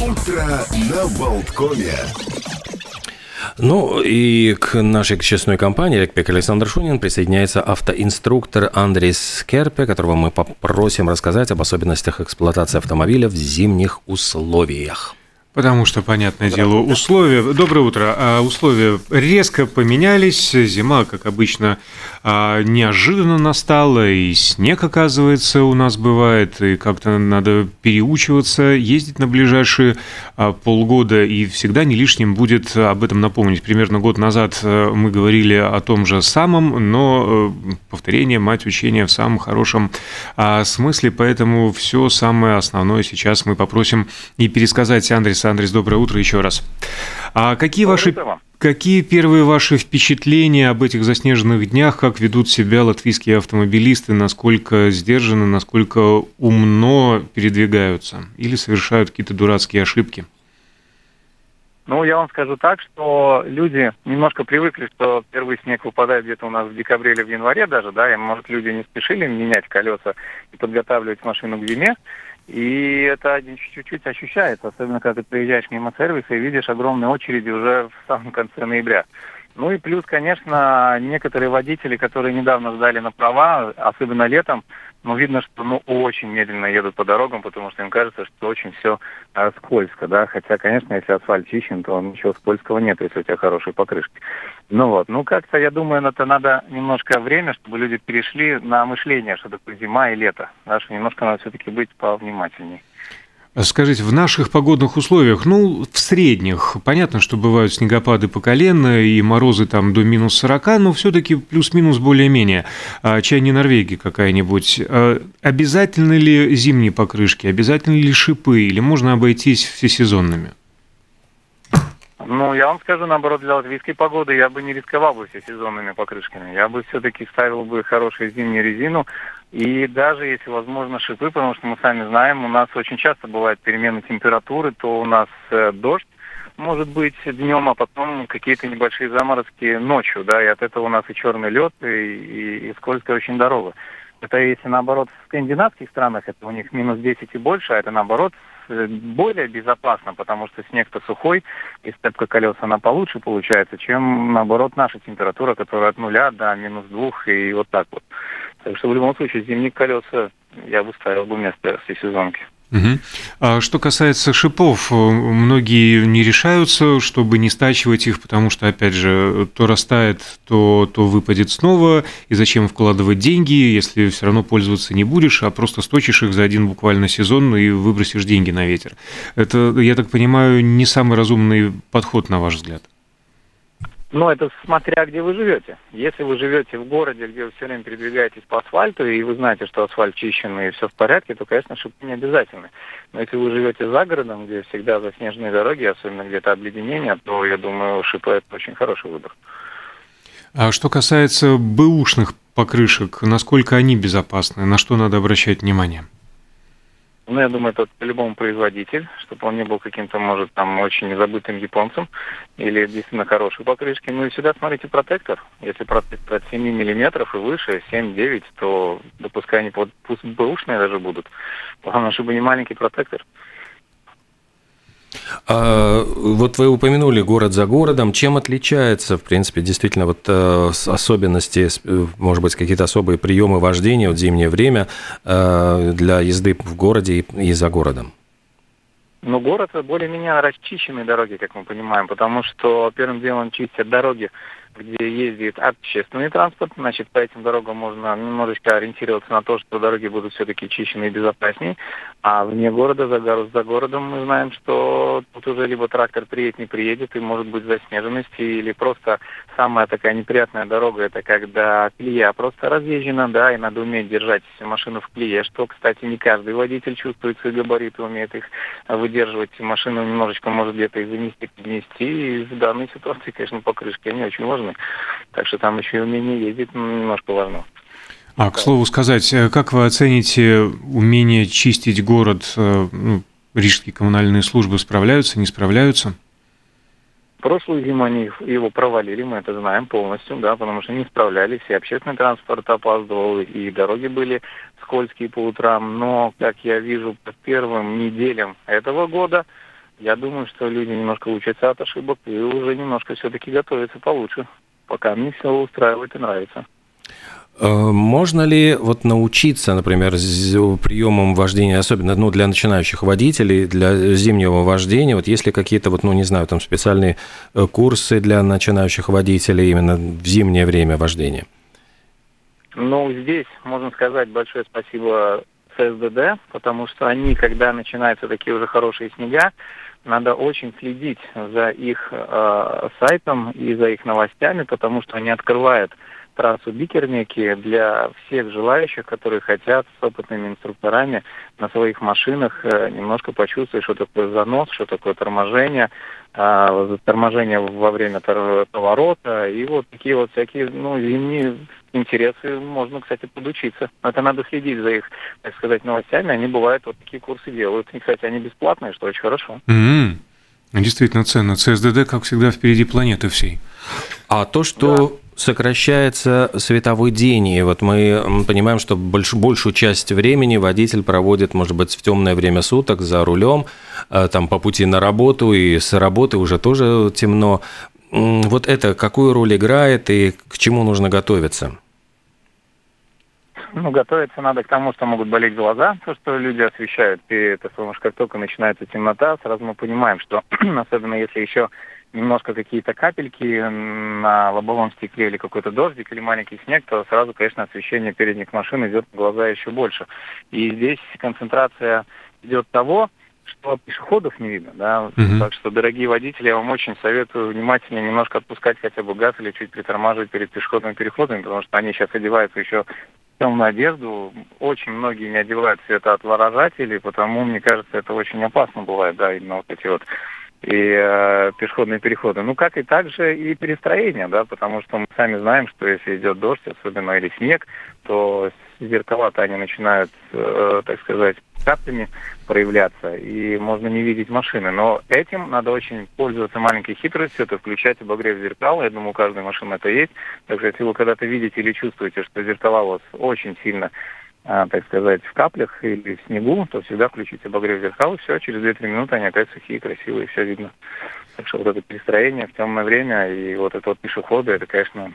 Утро на Болткоме. Ну и к нашей честной компании «Электрик» Александр Шунин присоединяется автоинструктор Андрей Скерпе, которого мы попросим рассказать об особенностях эксплуатации автомобиля в зимних условиях. Потому что, понятное дело, условия... Доброе утро. А условия резко поменялись. Зима, как обычно, а, неожиданно настала. И снег, оказывается, у нас бывает. И как-то надо переучиваться, ездить на ближайшие а, полгода. И всегда не лишним будет об этом напомнить. Примерно год назад мы говорили о том же самом, но э, повторение, мать учения в самом хорошем смысле. Поэтому все самое основное сейчас мы попросим и пересказать Андреса Андрей, доброе утро еще раз. А какие ваши, какие первые ваши впечатления об этих заснеженных днях, как ведут себя латвийские автомобилисты, насколько сдержанно, насколько умно передвигаются или совершают какие-то дурацкие ошибки? Ну, я вам скажу так, что люди немножко привыкли, что первый снег выпадает где-то у нас в декабре или в январе даже, да, и, может, люди не спешили менять колеса и подготавливать машину к зиме. И это чуть-чуть ощущается, особенно когда ты приезжаешь мимо сервиса и видишь огромные очереди уже в самом конце ноября. Ну и плюс, конечно, некоторые водители, которые недавно сдали на права, особенно летом, ну, видно, что ну, очень медленно едут по дорогам, потому что им кажется, что очень все э, скользко, да, хотя, конечно, если асфальт чищен, то ничего скользкого нет, если у тебя хорошие покрышки. Ну вот, ну как-то, я думаю, это надо немножко время, чтобы люди перешли на мышление, что такое зима и лето, да, что немножко надо все-таки быть повнимательней. Скажите, в наших погодных условиях, ну, в средних, понятно, что бывают снегопады по колено и морозы там до минус 40, но все-таки плюс-минус более-менее. А, чай не Норвегия какая-нибудь. А, обязательно ли зимние покрышки, обязательно ли шипы, или можно обойтись всесезонными? Ну, я вам скажу, наоборот, для латвийской погоды я бы не рисковал бы все сезонными покрышками. Я бы все-таки ставил бы хорошую зимнюю резину. И даже если возможно шипы, потому что мы сами знаем, у нас очень часто бывает перемены температуры, то у нас э, дождь может быть днем, а потом какие-то небольшие заморозки ночью, да, и от этого у нас и черный лед, и, и, и скользкая очень дорога. Это если наоборот в скандинавских странах это у них минус 10 и больше, а это наоборот Э, более безопасно, потому что снег-то сухой, и степка колес она получше получается, чем, наоборот, наша температура, которая от нуля до минус двух, и вот так вот. Так что в любом случае зимние колеса я бы ставил бы вместо всесезонки. Угу. А что касается шипов, э, многие не решаются, чтобы не стачивать их, потому что, опять же, то растает, то, то выпадет снова, и зачем вкладывать деньги, если все равно пользоваться не будешь, а просто сточишь их за один буквально сезон и выбросишь деньги на ветер. Это, я так понимаю, не самый разумный подход, на ваш взгляд. Но это смотря где вы живете. Если вы живете в городе, где вы все время передвигаетесь по асфальту, и вы знаете, что асфальт чищен и все в порядке, то, конечно, шипы не обязательны. Но если вы живете за городом, где всегда заснеженные дороги, особенно где-то обледенение, то, я думаю, шипы – это очень хороший выбор. А что касается бэушных покрышек, насколько они безопасны, на что надо обращать внимание? Ну, я думаю, это по-любому производитель, чтобы он не был каким-то, может, там, очень забытым японцем или действительно хорошей покрышки. Ну и всегда смотрите протектор. Если протектор от 7 миллиметров и выше, 7-9, то допускай они под, пусть бэушные даже будут. Главное, чтобы не маленький протектор. А, вот вы упомянули город за городом. Чем отличается, в принципе, действительно, вот э, особенности, э, может быть, какие-то особые приемы вождения в зимнее время э, для езды в городе и за городом? Ну, город более-менее расчищенные дороги, как мы понимаем, потому что первым делом чистят дороги где ездит общественный транспорт, значит, по этим дорогам можно немножечко ориентироваться на то, что дороги будут все-таки чищены и безопаснее, а вне города, за, город, за городом мы знаем, что тут уже либо трактор приедет, не приедет, и может быть заснеженность, или просто самая такая неприятная дорога, это когда клея просто разъезжена, да, и надо уметь держать машину в клее, что, кстати, не каждый водитель чувствует свои габариты, умеет их выдерживать, машину немножечко может где-то и занести, поднести, и в данной ситуации, конечно, покрышки, они очень важны стороны. Так что там еще и умение ездить немножко важно. А, к слову сказать, э, как вы оцените умение чистить город? Э, ну, рижские коммунальные службы справляются, не справляются? прошлую зиму они его провалили, мы это знаем полностью, да, потому что не справлялись, и общественный транспорт опаздывал, и дороги были скользкие по утрам. Но, как я вижу, по первым неделям этого года, я думаю, что люди немножко учатся от ошибок и уже немножко все-таки готовятся получше. Пока мне все устраивает и нравится. Э, можно ли вот научиться, например, приемам вождения, особенно ну, для начинающих водителей, для зимнего вождения, вот есть ли какие-то, вот, ну, не знаю, там специальные э, курсы для начинающих водителей именно в зимнее время вождения? Ну, здесь можно сказать большое спасибо ССДД, потому что они, когда начинаются такие уже хорошие снега, надо очень следить за их э, сайтом и за их новостями, потому что они открывают трассу Бикернеки для всех желающих, которые хотят с опытными инструкторами на своих машинах э, немножко почувствовать, что такое занос, что такое торможение, э, торможение во время поворота и вот такие вот всякие ну, зимние интересы можно, кстати, подучиться. Но это надо следить за их, так сказать, новостями. Они бывают вот такие курсы делают. И, кстати, они бесплатные, что очень хорошо. Mm-hmm. Действительно ценно. ЦСДД, как всегда, впереди планеты всей. А то, что. Сокращается световой день, и вот мы понимаем, что больш, большую часть времени водитель проводит, может быть, в темное время суток за рулем, э, там по пути на работу, и с работы уже тоже темно. Вот это какую роль играет и к чему нужно готовиться? Ну, готовиться надо к тому, что могут болеть глаза, то, что люди освещают. И это, как только начинается темнота, сразу мы понимаем, что особенно если еще немножко какие-то капельки на лобовом стекле или какой-то дождик или маленький снег, то сразу, конечно, освещение передних машин идет на глаза еще больше. И здесь концентрация идет того, что пешеходов не видно, да, uh-huh. так что, дорогие водители, я вам очень советую внимательнее немножко отпускать хотя бы газ или чуть притормаживать перед пешеходными переходами, потому что они сейчас одеваются еще в темную одежду, очень многие не одевают светоотворожатели, потому, мне кажется, это очень опасно бывает, да, именно вот эти вот и э, пешеходные переходы. Ну, как и также и перестроение, да, потому что мы сами знаем, что если идет дождь, особенно или снег, то зеркала-то они начинают, э, так сказать, каплями проявляться, и можно не видеть машины. Но этим надо очень пользоваться маленькой хитростью, это включать обогрев зеркала. Я думаю, у каждой машины это есть. Также, если вы когда-то видите или чувствуете, что зеркала у вас очень сильно так сказать, в каплях или в снегу, то всегда включите обогрев зеркал, и все, через 2-3 минуты они опять сухие, красивые, все видно. Так что вот это перестроение в темное время и вот это вот пешеходы, это, конечно,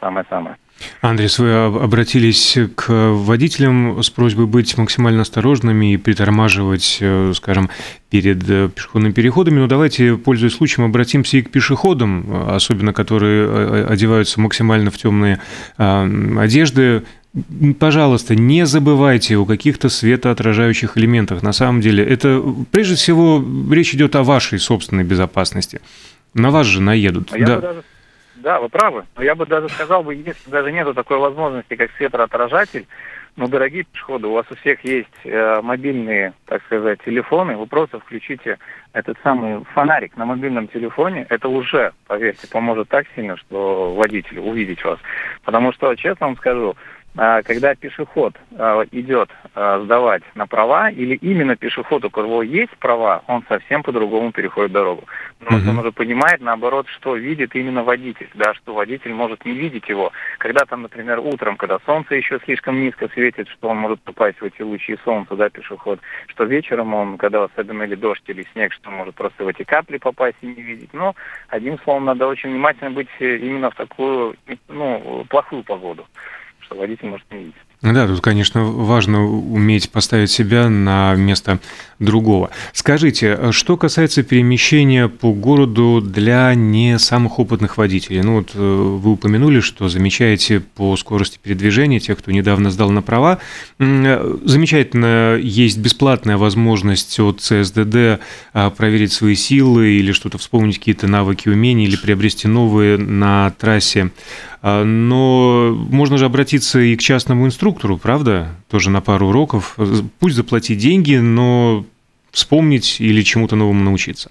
самое-самое. Андрес, вы обратились к водителям с просьбой быть максимально осторожными и притормаживать, э, скажем, перед э, пешеходными переходами. Но давайте, пользуясь случаем, обратимся и к пешеходам, особенно которые э, одеваются максимально в темные одежды. Пожалуйста, не забывайте о каких-то светоотражающих элементах. На самом деле, это прежде всего речь идет о вашей собственной безопасности. На вас же наедут. А да. даже да, вы правы. Но я бы даже сказал бы, если даже нету такой возможности, как светоотражатель, но, дорогие пешеходы, у вас у всех есть э, мобильные, так сказать, телефоны, вы просто включите этот самый фонарик на мобильном телефоне, это уже, поверьте, поможет так сильно, что водителю увидеть вас. Потому что, честно вам скажу, когда пешеход а, идет а, сдавать на права, или именно пешеход, у которого есть права, он совсем по-другому переходит дорогу. Потому что он уже понимает, наоборот, что видит именно водитель, да, что водитель может не видеть его. Когда там, например, утром, когда солнце еще слишком низко светит, что он может попасть в эти лучи солнца, да, пешеход, что вечером он, когда особенно или дождь, или снег, что он может просто в эти капли попасть и не видеть. Но, одним словом, надо очень внимательно быть именно в такую, ну, плохую погоду водитель может не видеть. Да, тут, конечно, важно уметь поставить себя на место другого. Скажите, что касается перемещения по городу для не самых опытных водителей? Ну вот э, вы упомянули, что замечаете по скорости передвижения тех, кто недавно сдал на права. Замечательно, есть бесплатная возможность от ЦСДД а, проверить свои силы или что-то вспомнить, какие-то навыки, умения или приобрести новые на трассе. А, но можно же обратиться и к частному инструктору, правда? Тоже на пару уроков. Пусть заплатить деньги, но вспомнить или чему-то новому научиться.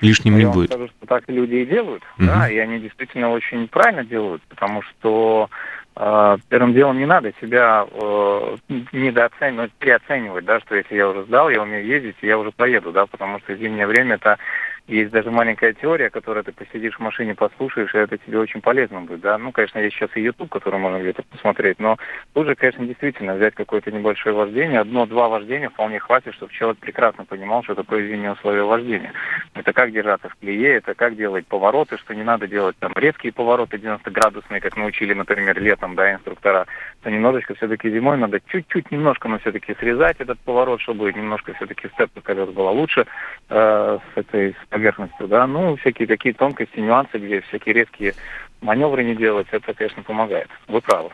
Лишним не будет. Я скажу, что так люди и делают, угу. да, и они действительно очень правильно делают, потому что э, первым делом не надо себя э, недооценивать, переоценивать, да, что если я уже сдал, я умею ездить, я уже поеду, да, потому что зимнее время это Есть даже маленькая теория, которую ты посидишь в машине, послушаешь, и это тебе очень полезно будет, да. Ну, конечно, есть сейчас и YouTube, который можно где-то посмотреть, но тут же, конечно, действительно взять какое-то небольшое вождение, одно-два вождения вполне хватит, чтобы человек прекрасно понимал, что такое зимнее условие вождения. Это как держаться в клее, это как делать повороты, что не надо делать там резкие повороты 90-градусные, как научили, например, летом, да, инструктора, то немножечко все-таки зимой надо чуть-чуть немножко, но все-таки срезать этот поворот, чтобы немножко все-таки сцепка колес была лучше э, с этой с поверхностью, да, ну, всякие такие тонкости, нюансы, где всякие резкие маневры не делать, это, конечно, помогает. Вы правы.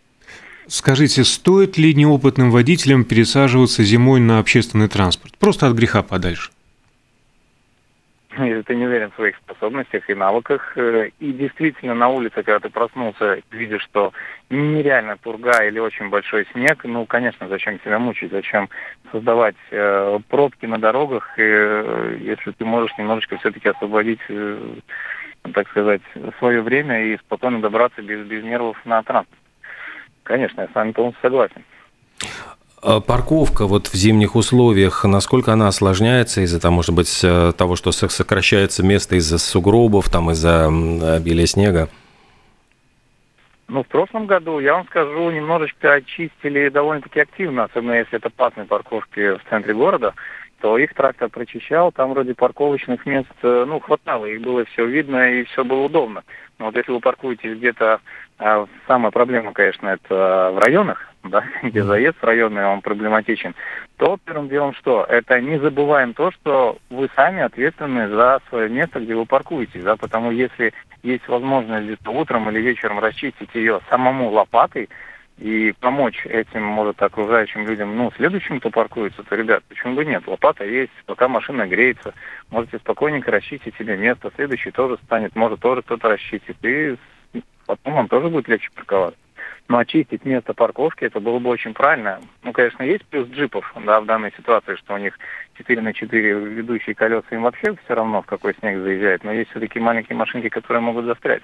Скажите, стоит ли неопытным водителям пересаживаться зимой на общественный транспорт? Просто от греха подальше. Если ты не уверен в своих способностях и навыках, э, и действительно на улице, когда ты проснулся, видишь, что нереально турга или очень большой снег, ну, конечно, зачем себя мучить, зачем создавать э, пробки на дорогах, и, э, если ты можешь немножечко все-таки освободить, э, так сказать, свое время и спокойно добраться без, без нервов на транспорт. Конечно, я с вами полностью согласен. А парковка вот в зимних условиях, насколько она осложняется из-за того, может быть, э, того, что сокращается место из-за сугробов, там из-за обилия снега? Ну, в прошлом году, я вам скажу, немножечко очистили довольно-таки активно, особенно если это платные парковки в центре города, то их трактор прочищал, там вроде парковочных мест, э, ну, хватало, их было все видно и все было удобно. Но вот если вы паркуетесь где-то, а, самая проблема, конечно, это в районах, да, где заезд в районный, он проблематичен, то первым делом что? Это не забываем то, что вы сами ответственны за свое место, где вы паркуетесь, да, потому если есть возможность где-то утром или вечером расчистить ее самому лопатой, и помочь этим, может, окружающим людям, ну, следующим, кто паркуется, то, ребят, почему бы нет? Лопата есть, пока машина греется, можете спокойненько расчистить себе место, следующий тоже станет, может, тоже кто-то расчистит, и потом вам тоже будет легче парковаться. Но очистить место парковки, это было бы очень правильно. Ну, конечно, есть плюс джипов, да, в данной ситуации, что у них 4 на 4 ведущие колеса, им вообще все равно, в какой снег заезжает. Но есть все-таки маленькие машинки, которые могут застрять.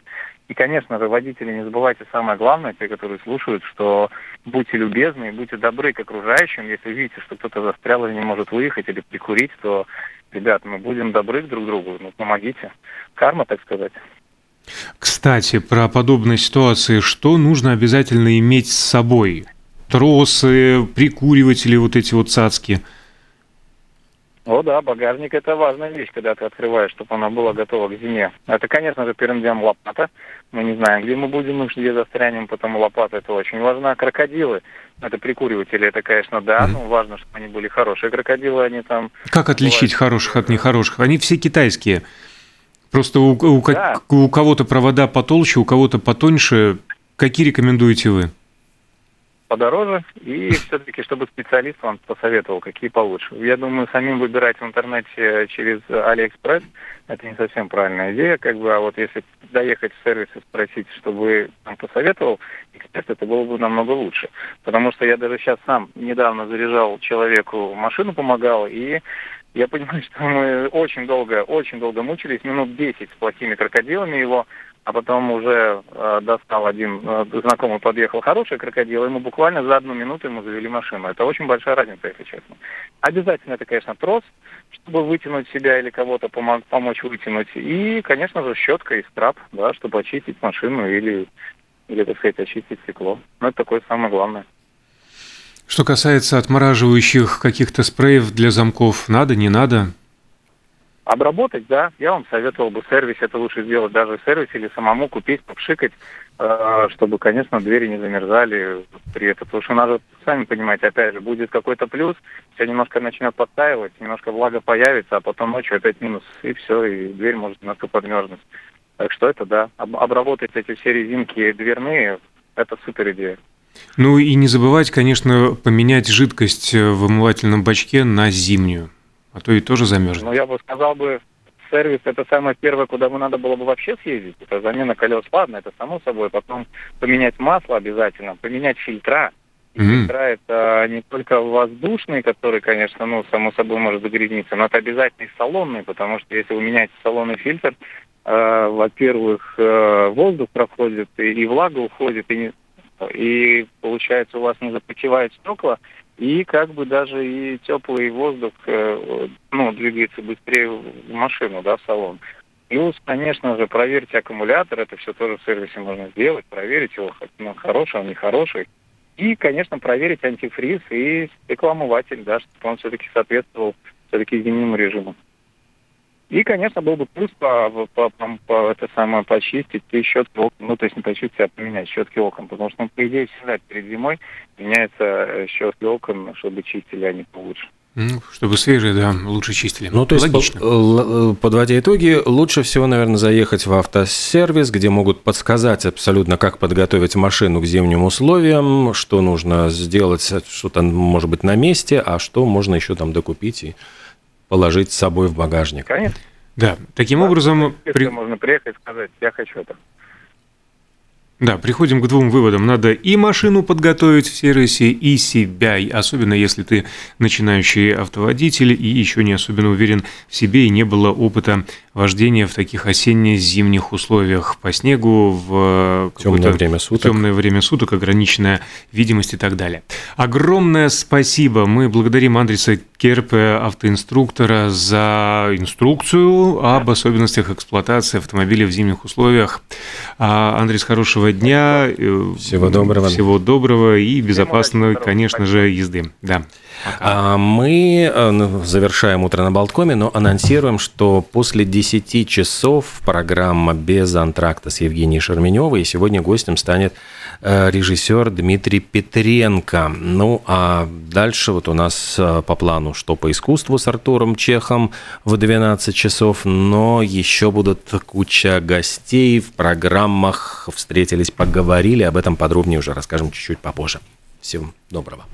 И, конечно же, водители, не забывайте самое главное, те, которые слушают, что будьте любезны и будьте добры к окружающим. Если видите, что кто-то застрял или не может выехать или прикурить, то, ребят, мы будем добры друг другу, ну, помогите. Карма, так сказать. Кстати, про подобные ситуации, что нужно обязательно иметь с собой? Тросы, прикуриватели, вот эти вот цацки – о, да, багажник это важная вещь, когда ты открываешь, чтобы она была готова к зиме. Это, конечно же, первым делом лопата. Мы не знаем, где мы будем и где застрянем, потому лопата это очень важно. Крокодилы, это прикуриватели, это, конечно, да, mm-hmm. но важно, чтобы они были хорошие крокодилы, они там... Как отличить бывают... хороших от нехороших? Они все китайские. Просто у, у, да. у кого-то провода потолще, у кого-то потоньше. Какие рекомендуете вы? подороже, и все-таки, чтобы специалист вам посоветовал, какие получше. Я думаю, самим выбирать в интернете через Алиэкспресс, это не совсем правильная идея, как бы, а вот если доехать в сервис и спросить, чтобы посоветовал эксперт, это было бы намного лучше. Потому что я даже сейчас сам недавно заряжал человеку машину, помогал, и я понимаю, что мы очень долго, очень долго мучились, минут 10 с плохими крокодилами его, а потом уже э, достал один э, знакомый, подъехал хороший крокодил, и мы буквально за одну минуту ему завели машину. Это очень большая разница, если честно. Обязательно это, конечно, трос, чтобы вытянуть себя или кого-то помог, помочь вытянуть. И, конечно же, щетка и скраб, да, чтобы очистить машину или, или, так сказать, очистить стекло. Ну, это такое самое главное. Что касается отмораживающих каких-то спреев для замков, надо, не надо? Обработать, да, я вам советовал бы сервис, это лучше сделать даже в сервисе или самому купить, попшикать, э, чтобы, конечно, двери не замерзали при этом. Потому что надо, сами понимаете, опять же, будет какой-то плюс, все немножко начнет подтаивать, немножко влага появится, а потом ночью опять минус, и все, и дверь может немножко подмерзнуть. Так что это, да, обработать эти все резинки дверные, это супер идея. Ну и не забывать, конечно, поменять жидкость в омывательном бачке на зимнюю. А то и тоже замерзнет. Ну, я бы сказал бы, сервис это самое первое, куда бы надо было бы вообще съездить. Это замена колес, ладно, это само собой. Потом поменять масло обязательно, поменять фильтра. И mm-hmm. фильтра это не только воздушные, которые, конечно, ну, само собой может загрязниться, но это обязательно и салонные, потому что если вы меняете салонный фильтр, э, во-первых, э, воздух проходит, и, и влага уходит, и не, и получается у вас не запотевает стекла, и как бы даже и теплый воздух э, ну, двигается быстрее в машину, да, в салон. Плюс, конечно же, проверьте аккумулятор, это все тоже в сервисе можно сделать, проверить его, ну, хороший он, нехороший. И, конечно, проверить антифриз и стеклоомыватель, да, чтобы он все-таки соответствовал все-таки зимнему режиму. И, конечно, был бы плюс по, по, по, по это самое почистить и щетки окон, ну, то есть не почистить, а поменять щетки окон, потому что, ну, по идее, всегда перед зимой меняются э, щетки окон, чтобы чистили они получше. Ну, чтобы свежие, да, лучше чистили. Ну, то есть, Логично. Э, подводя итоги, лучше всего, наверное, заехать в автосервис, где могут подсказать абсолютно, как подготовить машину к зимним условиям, что нужно сделать, что там может быть на месте, а что можно еще там докупить и положить с собой в багажник. Конечно. Да, таким да, образом... При... Можно приехать и сказать, я хочу это. Да, приходим к двум выводам. Надо и машину подготовить в сервисе, и себя, особенно если ты начинающий автоводитель и еще не особенно уверен в себе и не было опыта вождения в таких осенне-зимних условиях по снегу в темное время суток. темное время суток, ограниченная видимость и так далее. Огромное спасибо. Мы благодарим Андреса Керпе, автоинструктора, за инструкцию об особенностях эксплуатации автомобиля в зимних условиях. А, Андрей, хорошего дня. Всего доброго. Всего доброго и безопасной, конечно же, езды. Да. А мы э, ну, завершаем утро на Болткоме, но анонсируем, что после 10 часов программа без антракта с Евгенией Шерменевой. И сегодня гостем станет э, режиссер Дмитрий Петренко. Ну, а дальше вот у нас э, по плану что по искусству с Артуром Чехом в 12 часов, но еще будут куча гостей в программах. Встретились, поговорили. Об этом подробнее уже расскажем чуть-чуть попозже. Всего доброго.